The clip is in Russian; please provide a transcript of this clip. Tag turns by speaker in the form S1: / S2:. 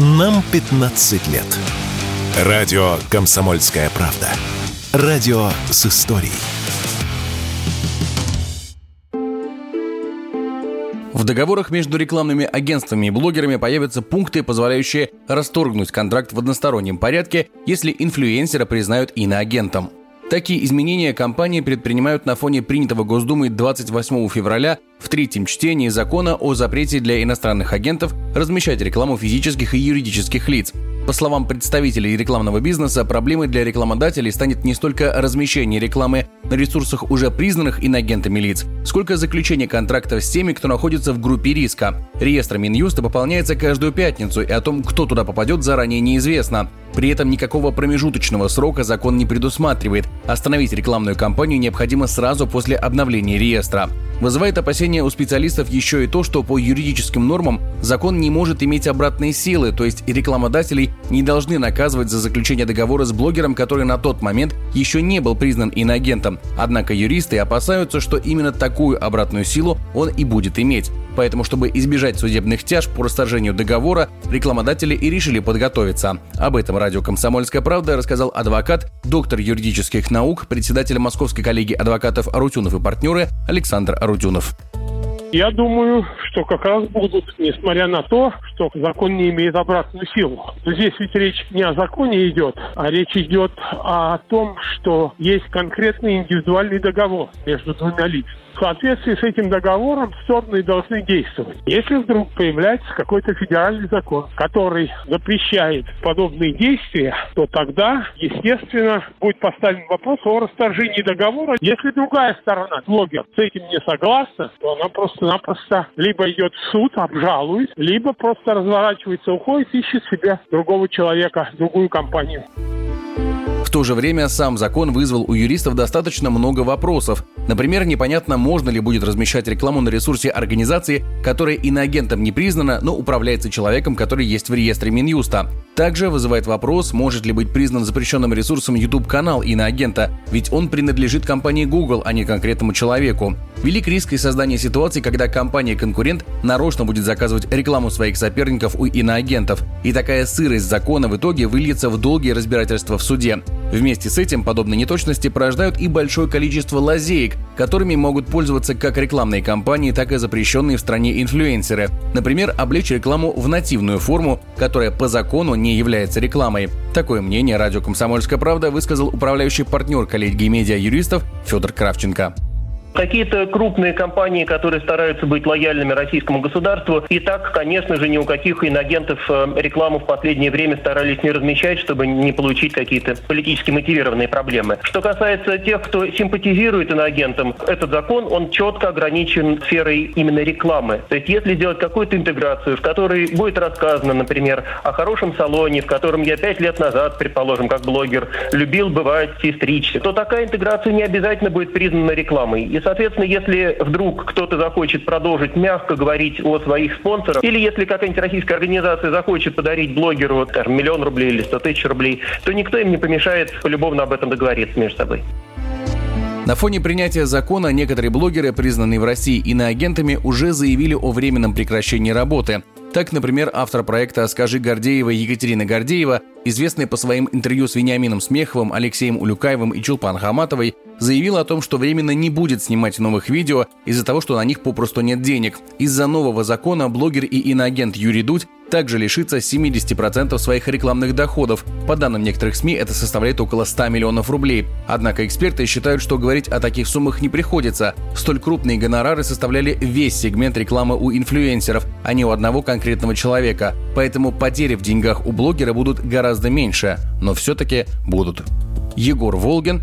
S1: Нам 15 лет. Радио «Комсомольская правда». Радио с историей.
S2: В договорах между рекламными агентствами и блогерами появятся пункты, позволяющие расторгнуть контракт в одностороннем порядке, если инфлюенсера признают иноагентом. Такие изменения компании предпринимают на фоне принятого Госдумой 28 февраля в третьем чтении закона о запрете для иностранных агентов размещать рекламу физических и юридических лиц. По словам представителей рекламного бизнеса, проблемой для рекламодателей станет не столько размещение рекламы на ресурсах уже признанных инагентами лиц, сколько заключение контрактов с теми, кто находится в группе риска. Реестр Минюста пополняется каждую пятницу, и о том, кто туда попадет, заранее неизвестно. При этом никакого промежуточного срока закон не предусматривает. Остановить рекламную кампанию необходимо сразу после обновления реестра. Вызывает опасения у специалистов еще и то, что по юридическим нормам закон не может иметь обратные силы, то есть рекламодателей не должны наказывать за заключение договора с блогером, который на тот момент еще не был признан иноагентом. Однако юристы опасаются, что именно такую обратную силу он и будет иметь. Поэтому, чтобы избежать судебных тяж по расторжению договора, рекламодатели и решили подготовиться. Об этом радио «Комсомольская правда» рассказал адвокат, доктор юридических наук, председатель Московской коллегии адвокатов Арутюнов и партнеры Александр Арутюнов.
S3: Я думаю, что как раз будут, несмотря на то, что закон не имеет обратную силу. Но здесь ведь речь не о законе идет, а речь идет о том, что есть конкретный индивидуальный договор между двумя лицами. В соответствии с этим договором стороны должны действовать. Если вдруг появляется какой-то федеральный закон, который запрещает подобные действия, то тогда, естественно, будет поставлен вопрос о расторжении договора. Если другая сторона, блогер, с этим не согласна, то она просто-напросто либо идет в суд, обжалует, либо просто разворачивается, уходит, ищет себе другого человека, другую компанию.
S2: В то же время сам закон вызвал у юристов достаточно много вопросов. Например, непонятно, можно ли будет размещать рекламу на ресурсе организации, которая иноагентом не признана, но управляется человеком, который есть в реестре Минюста. Также вызывает вопрос, может ли быть признан запрещенным ресурсом YouTube-канал иноагента, ведь он принадлежит компании Google, а не конкретному человеку. Велик риск и создания ситуации, когда компания-конкурент нарочно будет заказывать рекламу своих соперников у иноагентов, и такая сырость закона в итоге выльется в долгие разбирательства в суде. Вместе с этим подобные неточности порождают и большое количество лазеек, которыми могут пользоваться как рекламные компании, так и запрещенные в стране инфлюенсеры. Например, облечь рекламу в нативную форму, которая по закону не является рекламой. Такое мнение радио «Комсомольская правда» высказал управляющий партнер коллегии медиа-юристов Федор Кравченко.
S4: Какие-то крупные компании, которые стараются быть лояльными российскому государству, и так, конечно же, ни у каких инагентов э, рекламу в последнее время старались не размещать, чтобы не получить какие-то политически мотивированные проблемы. Что касается тех, кто симпатизирует иноагентам, этот закон, он четко ограничен сферой именно рекламы. То есть если сделать какую-то интеграцию, в которой будет рассказано, например, о хорошем салоне, в котором я пять лет назад, предположим, как блогер, любил бывать и стричься, то такая интеграция не обязательно будет признана рекламой. И соответственно, если вдруг кто-то захочет продолжить мягко говорить о своих спонсорах, или если какая-нибудь российская организация захочет подарить блогеру, скажем, миллион рублей или сто тысяч рублей, то никто им не помешает полюбовно об этом договориться между собой.
S2: На фоне принятия закона некоторые блогеры, признанные в России иноагентами, уже заявили о временном прекращении работы. Так, например, автор проекта «Скажи Гордеева» Екатерина Гордеева, известная по своим интервью с Вениамином Смеховым, Алексеем Улюкаевым и Чулпан Хаматовой, заявила о том, что временно не будет снимать новых видео из-за того, что на них попросту нет денег. Из-за нового закона блогер и иноагент Юрий Дудь также лишится 70% своих рекламных доходов. По данным некоторых СМИ, это составляет около 100 миллионов рублей. Однако эксперты считают, что говорить о таких суммах не приходится. Столь крупные гонорары составляли весь сегмент рекламы у инфлюенсеров, а не у одного конкретного человека. Поэтому потери в деньгах у блогера будут гораздо меньше, но все-таки будут. Егор Волгин,